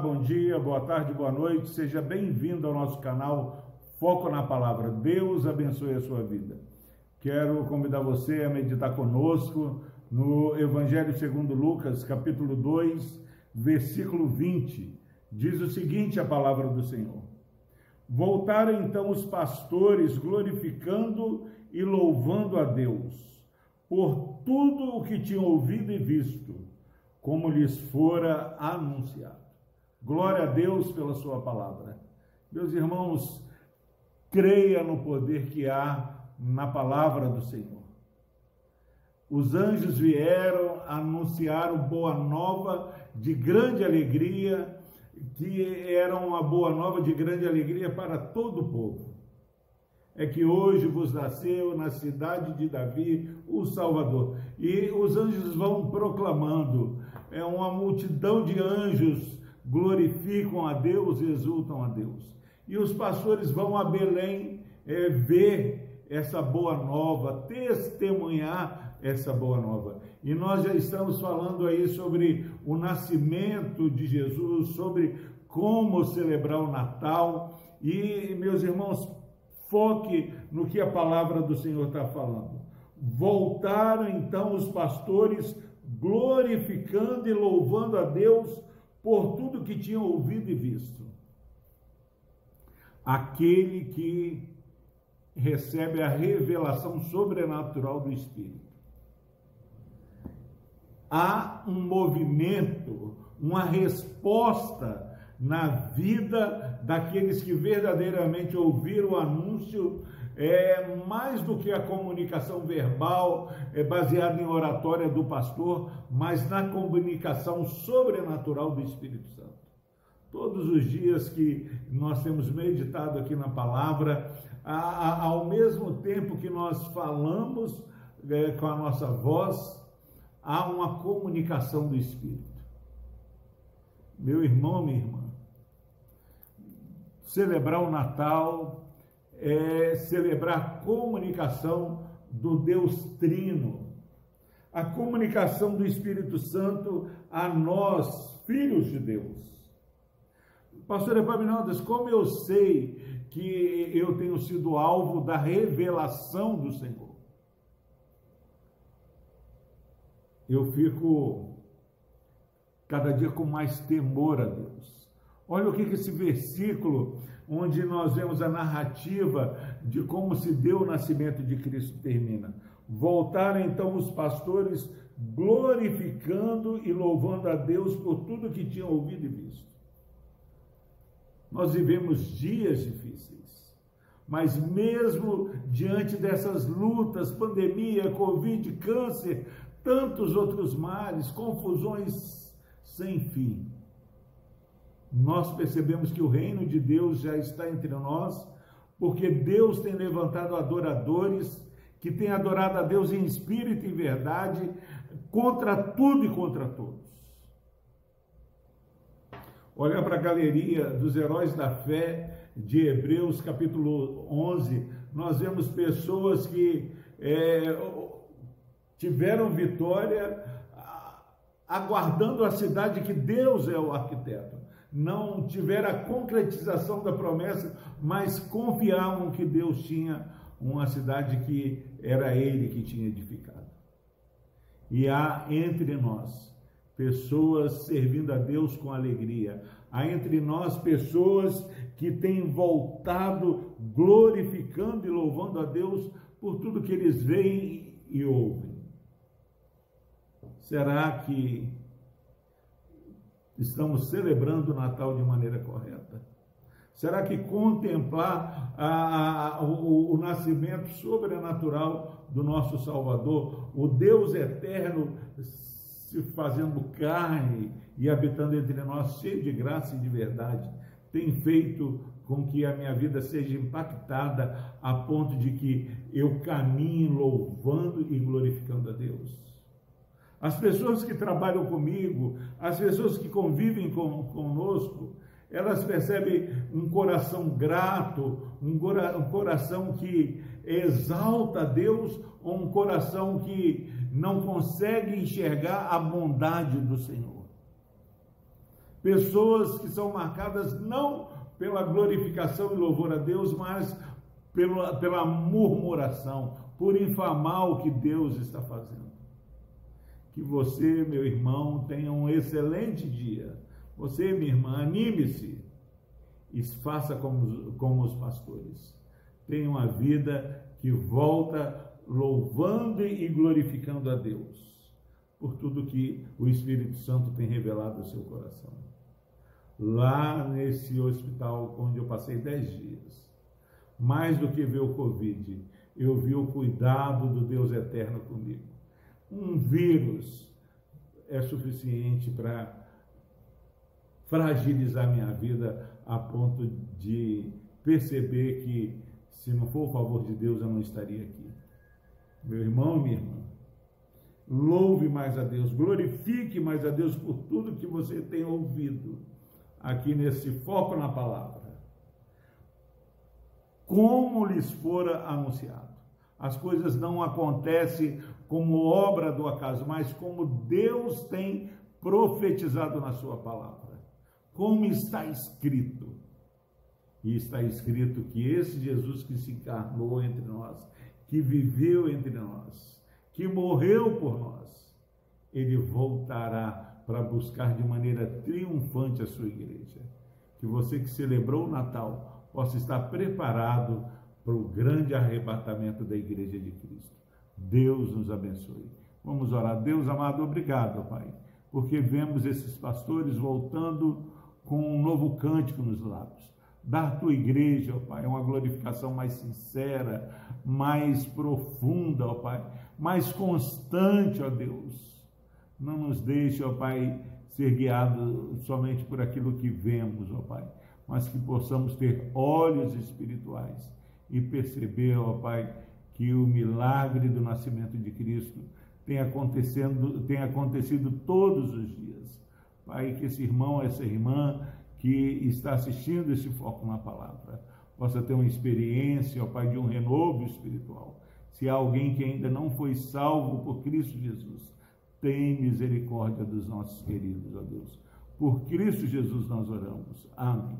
bom dia, boa tarde, boa noite. Seja bem-vindo ao nosso canal Foco na Palavra. Deus abençoe a sua vida. Quero convidar você a meditar conosco no Evangelho segundo Lucas, capítulo 2, versículo 20. Diz o seguinte a palavra do Senhor: Voltaram então os pastores glorificando e louvando a Deus por tudo o que tinham ouvido e visto, como lhes fora anunciado. Glória a Deus pela sua palavra. Meus irmãos, creia no poder que há na palavra do Senhor. Os anjos vieram anunciar boa nova de grande alegria, que era uma boa nova de grande alegria para todo o povo. É que hoje vos nasceu na cidade de Davi o Salvador. E os anjos vão proclamando, é uma multidão de anjos glorificam a Deus e exultam a Deus. E os pastores vão a Belém é, ver essa boa nova, testemunhar essa boa nova. E nós já estamos falando aí sobre o nascimento de Jesus, sobre como celebrar o Natal. E, meus irmãos, foque no que a palavra do Senhor está falando. Voltaram então os pastores glorificando e louvando a Deus por tudo que tinham ouvido e visto. Aquele que recebe a revelação sobrenatural do Espírito. Há um movimento, uma resposta na vida daqueles que verdadeiramente ouviram o anúncio é mais do que a comunicação verbal é baseada em oratória do pastor, mas na comunicação sobrenatural do Espírito Santo. Todos os dias que nós temos meditado aqui na palavra, ao mesmo tempo que nós falamos é, com a nossa voz, há uma comunicação do Espírito. Meu irmão, minha irmã, celebrar o Natal é celebrar a comunicação do Deus Trino, a comunicação do Espírito Santo a nós, filhos de Deus. Pastor Epaminondas, como eu sei que eu tenho sido alvo da revelação do Senhor? Eu fico cada dia com mais temor a Deus. Olha o que, que esse versículo onde nós vemos a narrativa de como se deu o nascimento de Cristo termina. Voltaram então os pastores glorificando e louvando a Deus por tudo que tinham ouvido e visto. Nós vivemos dias difíceis, mas mesmo diante dessas lutas, pandemia, Covid, câncer, tantos outros males, confusões sem fim, nós percebemos que o reino de Deus já está entre nós, porque Deus tem levantado adoradores que têm adorado a Deus em espírito e verdade, contra tudo e contra todos. Olha para a galeria dos heróis da fé de Hebreus, capítulo 11, nós vemos pessoas que é, tiveram vitória aguardando a cidade que Deus é o arquiteto não tiveram a concretização da promessa, mas confiavam que Deus tinha uma cidade que era Ele que tinha edificado. E há entre nós pessoas servindo a Deus com alegria. Há entre nós pessoas que têm voltado glorificando e louvando a Deus por tudo que eles veem e ouvem. Será que estamos celebrando o Natal de maneira correta? Será que contemplar a, a, o, o nascimento sobrenatural do nosso Salvador, o Deus eterno se fazendo carne e habitando entre nós, cheio de graça e de verdade, tem feito com que a minha vida seja impactada a ponto de que eu caminhe louvando e glorificando a Deus? As pessoas que trabalham comigo, as pessoas que convivem com, conosco, elas percebem um coração grato, um, um coração que exalta Deus, ou um coração que não consegue enxergar a bondade do Senhor. Pessoas que são marcadas não pela glorificação e louvor a Deus, mas pela, pela murmuração, por infamar o que Deus está fazendo. Que você, meu irmão, tenha um excelente dia. Você, minha irmã, anime-se e faça como, como os pastores. Tenha uma vida que volta louvando e glorificando a Deus por tudo que o Espírito Santo tem revelado ao seu coração. Lá nesse hospital onde eu passei dez dias, mais do que ver o Covid, eu vi o cuidado do Deus eterno comigo. Um vírus é suficiente para fragilizar minha vida a ponto de perceber que, se não for o favor de Deus, eu não estaria aqui. Meu irmão minha irmã, louve mais a Deus, glorifique mais a Deus por tudo que você tem ouvido aqui nesse foco na palavra. Como lhes fora anunciado. As coisas não acontecem como obra do acaso, mas como Deus tem profetizado na sua palavra. Como está escrito. E está escrito que esse Jesus que se encarnou entre nós, que viveu entre nós, que morreu por nós, ele voltará para buscar de maneira triunfante a sua igreja. Que você que celebrou o Natal possa estar preparado para o grande arrebatamento da igreja de Cristo. Deus nos abençoe. Vamos orar. Deus amado, obrigado, Pai, porque vemos esses pastores voltando com um novo cântico nos lábios. Dar tua igreja, ó Pai, uma glorificação mais sincera, mais profunda, ó Pai, mais constante, ó Deus. Não nos deixe, ó Pai, ser guiados somente por aquilo que vemos, ó Pai, mas que possamos ter olhos espirituais e perceber, ó Pai, que o milagre do nascimento de Cristo tem, acontecendo, tem acontecido todos os dias. Pai, que esse irmão, essa irmã que está assistindo esse foco na palavra possa ter uma experiência, ó Pai, de um renovo espiritual. Se há alguém que ainda não foi salvo por Cristo Jesus, tem misericórdia dos nossos queridos, ó Deus. Por Cristo Jesus nós oramos. Amém.